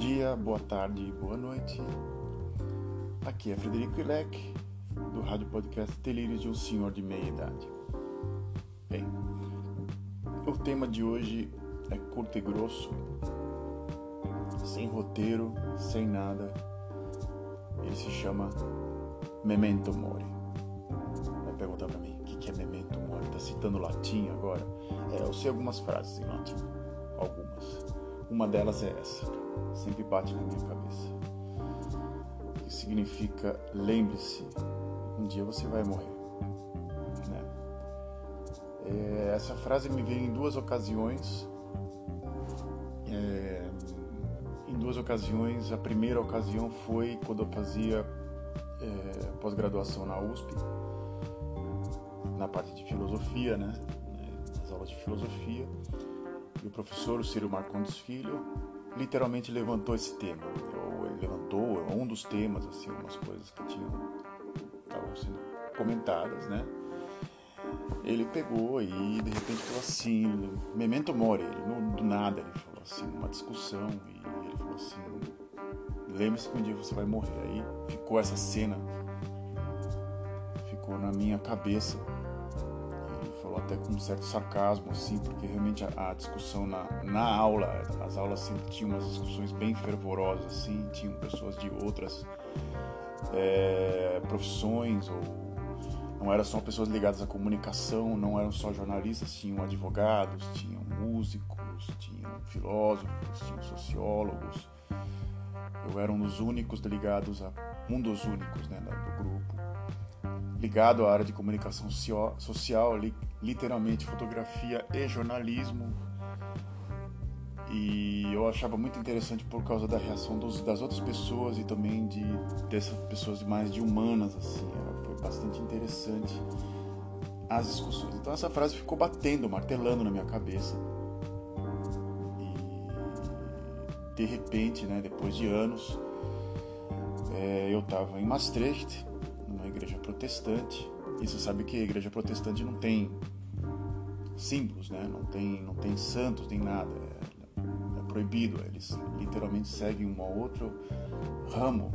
dia, boa tarde, boa noite. Aqui é Frederico Ilec, do rádio podcast Delírios de um Senhor de Meia Idade. Bem, o tema de hoje é curto e grosso, sem roteiro, sem nada. Ele se chama Memento Mori. Vai perguntar pra mim, o que é Memento Mori? Tá citando latim agora? É, eu sei algumas frases em latim, algumas. Uma delas é essa, sempre bate na minha cabeça. Que significa lembre-se, um dia você vai morrer. Né? É, essa frase me veio em duas ocasiões. É, em duas ocasiões, a primeira ocasião foi quando eu fazia é, pós-graduação na USP, na parte de filosofia, né? Nas aulas de filosofia. E o professor, o Ciro Marcondes Filho, literalmente levantou esse tema. Ou ele levantou um dos temas, assim, algumas coisas que tinham estavam sendo comentadas, né? Ele pegou e de repente falou assim, memento mori, ele, do nada ele falou assim, uma discussão e ele falou assim, lembre-se que um dia você vai morrer. Aí ficou essa cena, ficou na minha cabeça falou até com um certo sarcasmo, assim, porque realmente a, a, discussão na, na aula, as aulas sempre tinham umas discussões bem fervorosas, assim, tinham pessoas de outras é, profissões, ou não eram só pessoas ligadas à comunicação, não eram só jornalistas, tinham advogados, tinham músicos, tinham filósofos, tinham sociólogos. Eu era um dos únicos ligados a um dos únicos né, do grupo ligado à área de comunicação social, literalmente fotografia e jornalismo. E eu achava muito interessante por causa da reação dos, das outras pessoas e também de dessas pessoas mais de humanas assim. Foi bastante interessante as discussões. Então essa frase ficou batendo, martelando na minha cabeça. E de repente, né, depois de anos, é, eu estava em Maastricht igreja protestante. E você sabe que a igreja protestante não tem símbolos, né? Não tem, não tem santos, nem nada. É, é proibido. Eles literalmente seguem um ao outro ramo.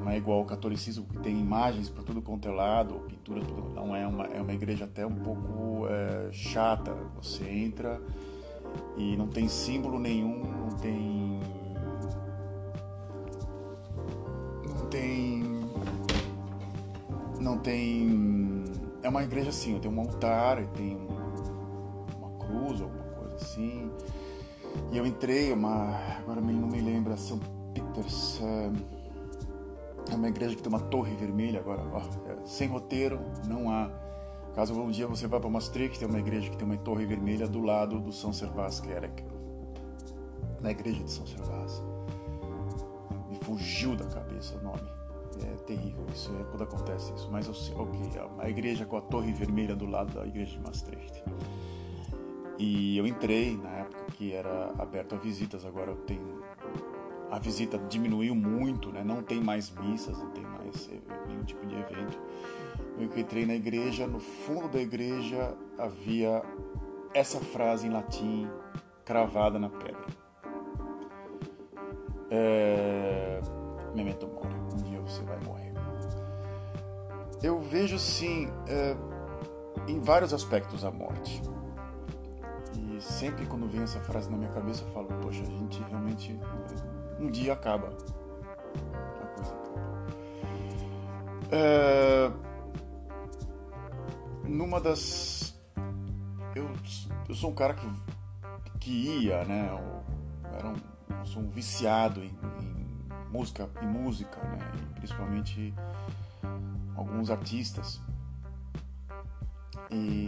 Não é igual ao catolicismo que tem imagens para tudo quanto é lado, pinturas, não é uma é uma igreja até um pouco é, chata. Você entra e não tem símbolo nenhum, não tem não tem. É uma igreja assim, tem um altar, tem uma cruz, alguma coisa assim. E eu entrei, uma. Agora não me lembra, São Peters. É uma igreja que tem uma torre vermelha agora, ó, é, sem roteiro, não há. Caso um dia você vá para Maastricht, tem uma igreja que tem uma torre vermelha do lado do São Servás Kerek. Na igreja de São Servás. Me fugiu da cabeça o nome. É terrível isso, é quando acontece isso. Mas ok, a igreja com a torre vermelha do lado da igreja de Maastricht. E eu entrei na época que era aberto a visitas, agora tenho. A visita diminuiu muito, né? não tem mais missas, não tem mais nenhum tipo de evento. Eu entrei na igreja, no fundo da igreja havia essa frase em latim cravada na pedra. É... Memento você vai morrer. Eu vejo sim é, em vários aspectos a morte. E sempre quando vem essa frase na minha cabeça eu falo, poxa, a gente realmente um dia acaba. A coisa acaba. É, numa das. Eu, eu sou um cara que, que ia, né? Eu, era um, eu sou um viciado em, em música e música, né? E principalmente alguns artistas e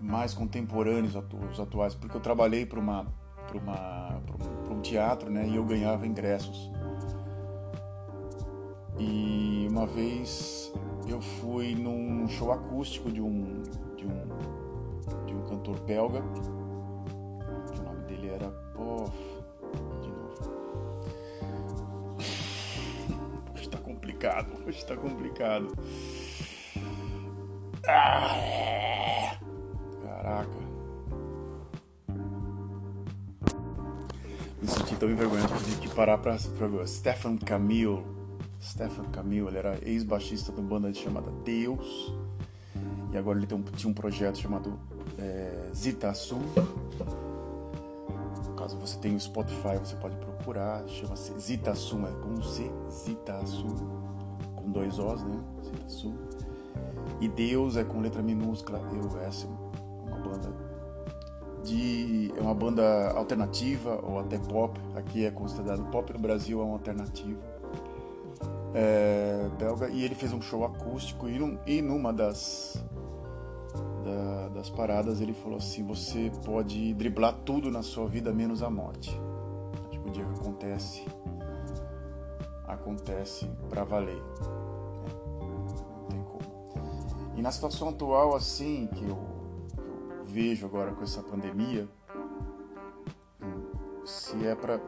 mais contemporâneos os atuais, porque eu trabalhei para uma para uma para um teatro, né? E eu ganhava ingressos. E uma vez eu fui num show acústico de um de um de um cantor belga, o nome dele era complicado. Hoje tá complicado. Caraca. Me senti tão envergonhado que tive que parar pra, pra Stefan Camille. Stefan Camille, ele era ex-baixista de uma banda chamada Deus. E agora ele tem um, tinha um projeto chamado é, Zita Sum. Caso você tenha o Spotify, você pode procurar. Chama-se Zita Sum, é com um C, Zita Sum. Com dois Os, né? Zita Sum. E Deus é com letra minúscula, Eu S. Uma banda de é uma banda alternativa ou até pop. Aqui é considerado pop no Brasil é uma alternativa é, belga e ele fez um show acústico e, num, e numa das da, das paradas ele falou assim: você pode driblar tudo na sua vida menos a morte. Tipo, o dia que acontece acontece para valer. Né? Não tem como. E na situação atual assim que eu vejo agora com essa pandemia, se é para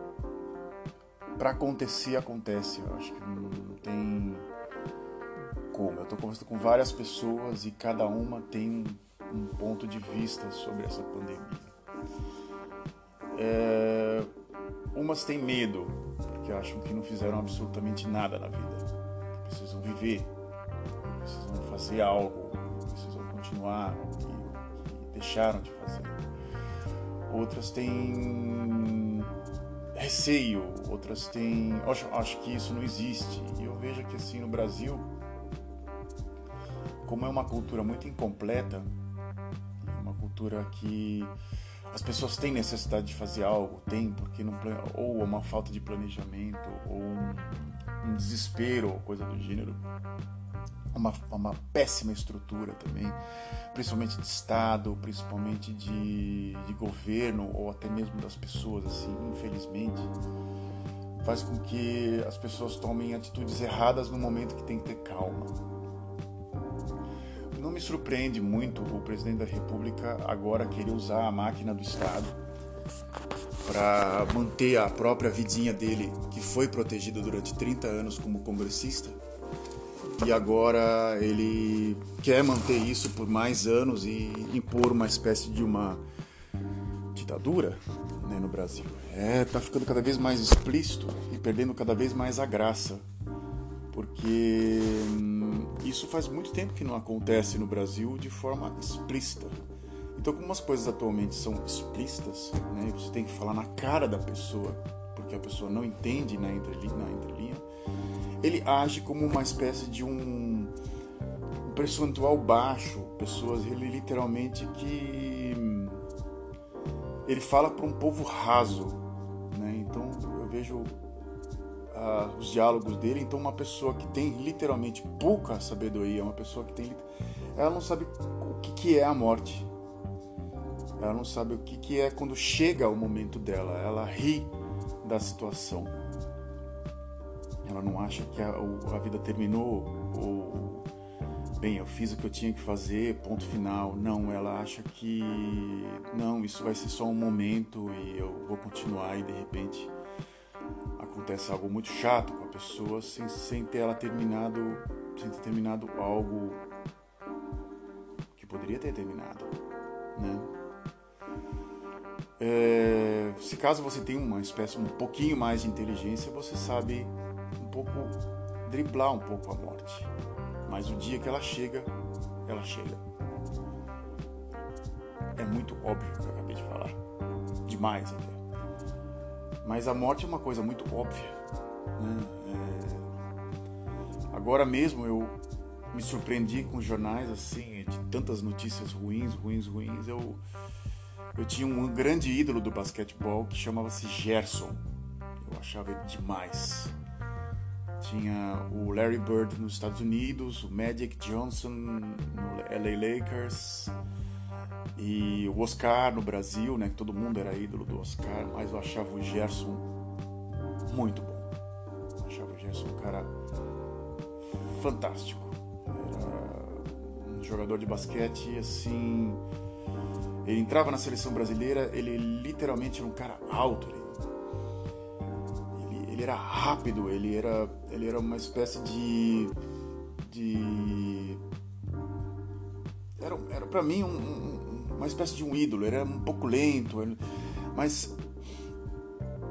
para acontecer, acontece. Eu acho que não, não tem como. Eu estou conversando com várias pessoas e cada uma tem um ponto de vista sobre essa pandemia. É, umas têm medo, porque acham que não fizeram absolutamente nada na vida. Precisam viver, precisam fazer algo, precisam continuar deixaram de fazer. Outras têm receio, outras têm. Acho, acho que isso não existe. E eu vejo que assim no Brasil, como é uma cultura muito incompleta, uma cultura que as pessoas têm necessidade de fazer algo, tem porque não ou uma falta de planejamento ou um, um desespero ou coisa do gênero uma, uma péssima estrutura também, principalmente de Estado, principalmente de, de governo ou até mesmo das pessoas, assim, infelizmente, faz com que as pessoas tomem atitudes erradas no momento que tem que ter calma. Não me surpreende muito o presidente da República agora querer usar a máquina do Estado para manter a própria vidinha dele, que foi protegida durante 30 anos como congressista, e agora ele quer manter isso por mais anos e impor uma espécie de uma ditadura né, no Brasil. É, tá ficando cada vez mais explícito e perdendo cada vez mais a graça, porque hum, isso faz muito tempo que não acontece no Brasil de forma explícita. Então, como as coisas atualmente são explícitas, né, você tem que falar na cara da pessoa, porque a pessoa não entende na entrelinha, na entrelinha ele age como uma espécie de um, percentual baixo, pessoas ele literalmente que ele fala para um povo raso, os diálogos dele, então uma pessoa que tem literalmente pouca sabedoria, uma pessoa que tem ela não sabe o que, que é a morte. Ela não sabe o que, que é quando chega o momento dela. Ela ri da situação. Ela não acha que a, a vida terminou ou bem, eu fiz o que eu tinha que fazer, ponto final. Não, ela acha que não, isso vai ser só um momento e eu vou continuar e de repente acontece algo muito chato com a pessoa sem, sem ter ela terminado, sem ter terminado algo que poderia ter terminado, né? É, se caso você tem uma espécie um pouquinho mais de inteligência, você sabe pouco driblar um pouco a morte. Mas o dia que ela chega, ela chega. É muito óbvio o que eu acabei de falar. Demais até. Mas a morte é uma coisa muito óbvia. Né? É... Agora mesmo eu me surpreendi com jornais assim, de tantas notícias ruins, ruins, ruins. Eu, eu tinha um grande ídolo do basquetebol que chamava-se Gerson. Eu achava ele demais. Tinha o Larry Bird nos Estados Unidos, o Magic Johnson no LA Lakers e o Oscar no Brasil, né? Todo mundo era ídolo do Oscar, mas eu achava o Gerson muito bom. Eu achava o Gerson um cara fantástico. Era um jogador de basquete assim. Ele entrava na seleção brasileira, ele literalmente era um cara alto. Ele ele era rápido, ele era, ele era uma espécie de. de era, era para mim um, um, uma espécie de um ídolo, ele era um pouco lento, ele, mas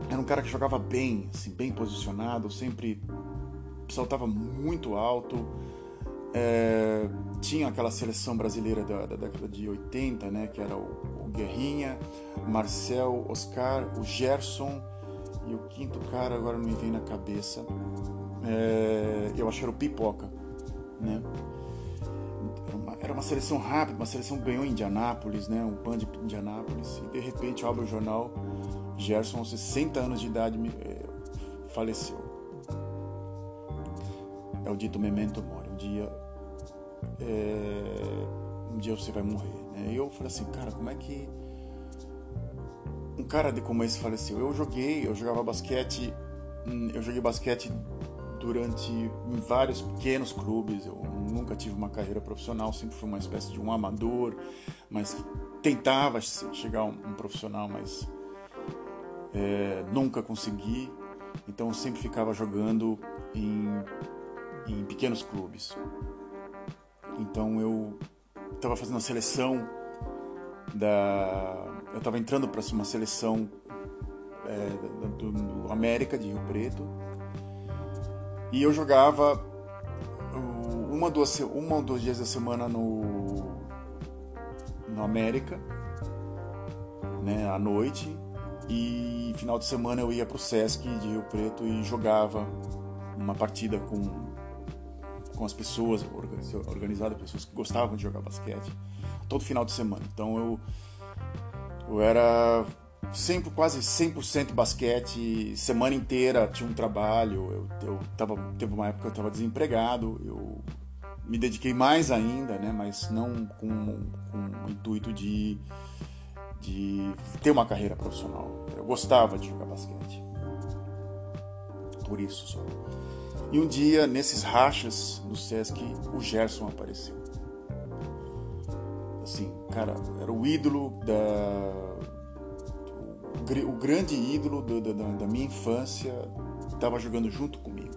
era um cara que jogava bem, assim, bem posicionado, sempre saltava muito alto. É, tinha aquela seleção brasileira da, da, década de 80, né, que era o, o Guerrinha, Marcel, Oscar, o Gerson e o quinto cara agora não me vem na cabeça. É, eu acho que era o Pipoca, né? Era uma, seleção rápida, uma seleção que ganhou em Indianápolis, né? Um pan de Indianápolis e de repente eu abro o jornal, Gerson, aos 60 anos de idade, é, faleceu. É o dito memento mori. Um dia, é, um dia você vai morrer. Né? E eu falei assim, cara, como é que um cara de como esse faleceu? Eu joguei, eu jogava basquete, hum, eu joguei basquete durante vários pequenos clubes. Eu nunca tive uma carreira profissional, sempre fui uma espécie de um amador, mas tentava chegar a um, um profissional, mas é, nunca consegui. Então eu sempre ficava jogando em em pequenos clubes. Então eu estava fazendo a seleção da. Eu estava entrando para uma seleção é, do, do, América de Rio Preto e eu jogava uma duas uma ou dois dias da semana no no América, né, à noite e final de semana eu ia para o Sesc de Rio Preto e jogava uma partida com com as pessoas, organizada, pessoas que gostavam de jogar basquete, todo final de semana. Então eu, eu era sempre quase 100% basquete, semana inteira tinha um trabalho. Eu, eu tava, teve uma época que eu estava desempregado, eu me dediquei mais ainda, né, mas não com, com o intuito de, de ter uma carreira profissional. Eu gostava de jogar basquete. Por isso só. E um dia, nesses rachas do Sesc, o Gerson apareceu. Assim, cara, era o ídolo da. O, grande ídolo do, da, da minha infância estava jogando junto comigo.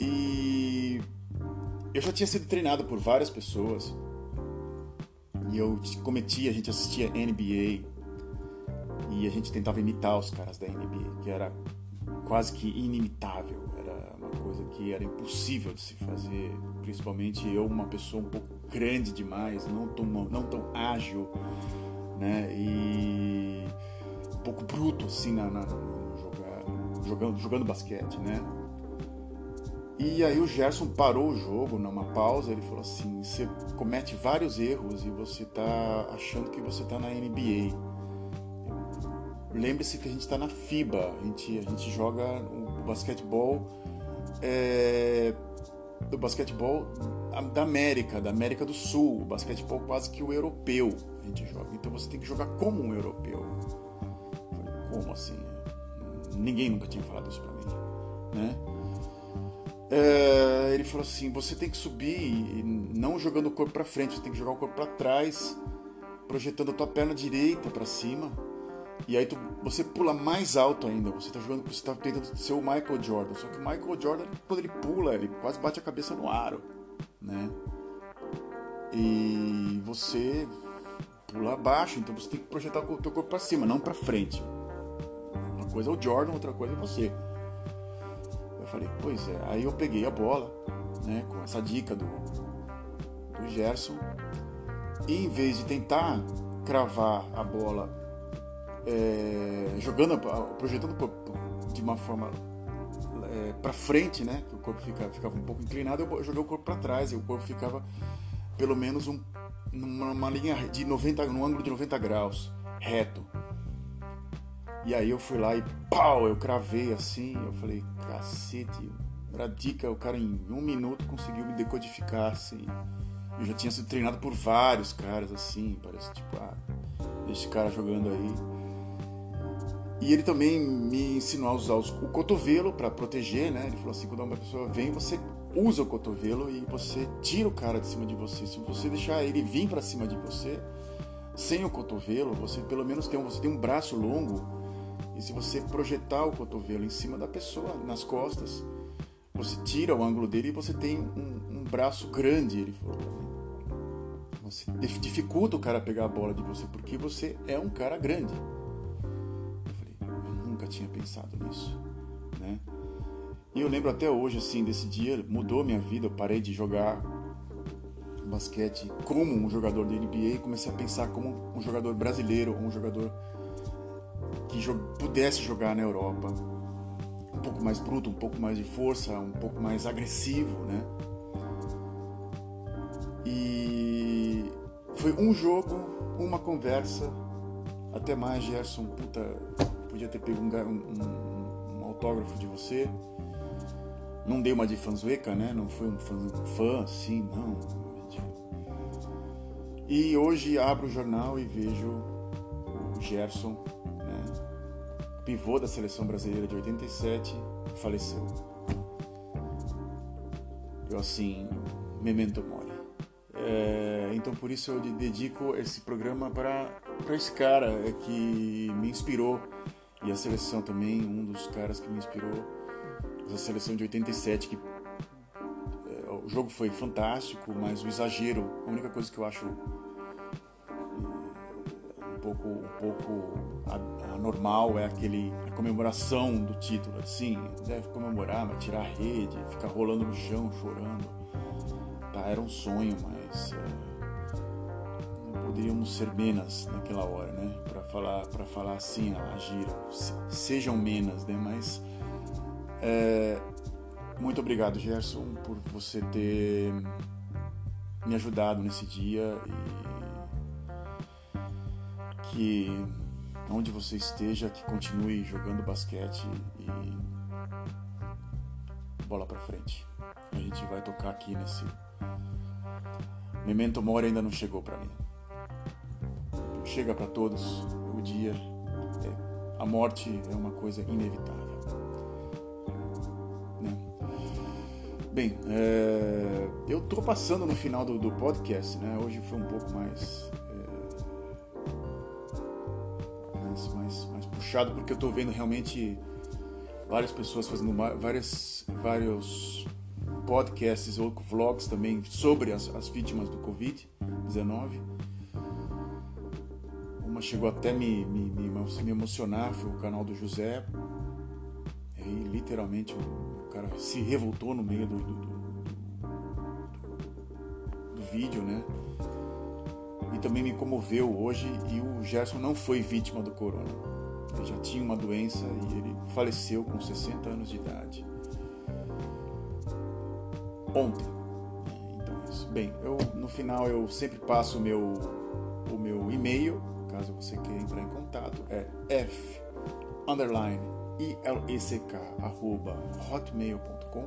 E eu já tinha sido treinado por várias pessoas. E eu cometia, a gente assistia NBA. E a gente tentava imitar os caras da NBA, que era quase que inimitável, era uma coisa que era impossível de se fazer, principalmente eu, uma pessoa um pouco grande demais, não tão, não tão ágil, né, e um pouco bruto assim na, na jogar, jogando, jogando basquete, né. E aí o Gerson parou o jogo numa pausa, ele falou assim, você comete vários erros e você tá achando que você tá na NBA lembre-se que a gente está na FIBA, a gente, a gente joga o basquetebol é, do basquetebol da América, da América do Sul, o basquetebol quase que o europeu a gente joga. Então você tem que jogar como um europeu. Como assim? Ninguém nunca tinha falado isso para mim, né? É, ele falou assim: você tem que subir não jogando o corpo para frente, você tem que jogar o corpo para trás, projetando a tua perna direita para cima e aí tu, você pula mais alto ainda. Você está jogando, você está tentando ser o Michael Jordan. Só que o Michael Jordan, quando ele pula, ele quase bate a cabeça no aro, né? E você pula abaixo, então você tem que projetar o teu corpo para cima, não para frente. Uma coisa é o Jordan, outra coisa é você. Eu falei, pois é. Aí eu peguei a bola, né, com essa dica do, do Gerson, e em vez de tentar cravar a bola é, jogando, projetando de uma forma é, para frente, né? Que o corpo fica, ficava um pouco inclinado, eu joguei o corpo para trás e o corpo ficava pelo menos um, numa linha de 90, num ângulo de 90 graus, reto. E aí eu fui lá e pau, eu cravei assim, eu falei, cacete, era dica, o cara em um minuto conseguiu me decodificar assim. Eu já tinha sido treinado por vários caras assim, parece tipo, ah, esse cara jogando aí. E ele também me ensinou a usar o cotovelo para proteger, né? Ele falou assim: quando uma pessoa vem, você usa o cotovelo e você tira o cara de cima de você. Se você deixar ele vir para cima de você, sem o cotovelo, você pelo menos tem um, você tem um braço longo. E se você projetar o cotovelo em cima da pessoa, nas costas, você tira o ângulo dele e você tem um, um braço grande. Ele falou mim. Você dificulta o cara pegar a bola de você porque você é um cara grande tinha pensado nisso, né? E eu lembro até hoje, assim, desse dia, mudou minha vida. Eu parei de jogar basquete como um jogador de NBA e comecei a pensar como um jogador brasileiro, um jogador que jo pudesse jogar na Europa. Um pouco mais bruto, um pouco mais de força, um pouco mais agressivo, né? E foi um jogo, uma conversa, até mais, Gerson, puta, podia ter pego um, um, um autógrafo de você não dei uma de fanzueca, né? Não foi um fã, fã assim, não. E hoje abro o jornal e vejo o Gerson, né? Pivô da seleção brasileira de 87, faleceu. Eu assim, memento mori. É, então por isso eu dedico esse programa para esse cara é, que me inspirou e a seleção também, um dos caras que me inspirou essa seleção de 87 que é, o jogo foi fantástico, mas o exagero, a única coisa que eu acho é, um pouco, um pouco anormal é aquele a comemoração do título. Assim, deve comemorar, mas tirar a rede, ficar rolando no chão, chorando. Tá, era um sonho, mas é, poderíamos ser menos naquela hora, né? Para falar, para falar assim, agir, sejam menos, né? Mas é, muito obrigado, Gerson, por você ter me ajudado nesse dia e que onde você esteja, que continue jogando basquete e bola para frente. A gente vai tocar aqui nesse Memento Mori ainda não chegou para mim. Chega para todos o dia. É, a morte é uma coisa inevitável. Bem, é, eu tô passando no final do, do, podcast, né? Hoje foi um pouco mais, é, mais, mais, mais, puxado porque eu tô vendo realmente várias pessoas fazendo várias, vários podcasts ou vlogs também sobre as, as vítimas do Covid-19. Uma chegou até me, me, me, me emocionar, foi o canal do José. E literalmente cara se revoltou no meio do, do, do, do vídeo, né? E também me comoveu hoje e o Gerson não foi vítima do corona. Ele já tinha uma doença e ele faleceu com 60 anos de idade. Ontem. Então é isso. Bem, eu no final eu sempre passo o meu o meu e-mail, caso você queira entrar em contato, é f underline ilck.hotmail.com.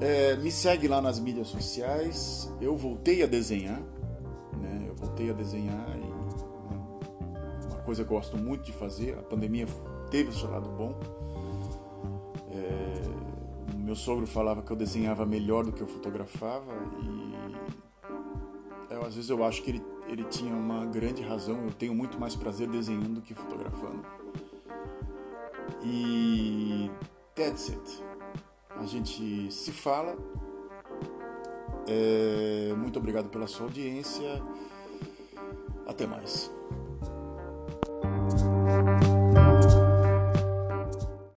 É, me segue lá nas mídias sociais. Eu voltei a desenhar, né? Eu voltei a desenhar e uma coisa que eu gosto muito de fazer. A pandemia teve o seu lado bom. É, meu sogro falava que eu desenhava melhor do que eu fotografava e eu, às vezes eu acho que ele, ele tinha uma grande razão. Eu tenho muito mais prazer desenhando do que fotografando. E that's it. A gente se fala. É, muito obrigado pela sua audiência. Até mais.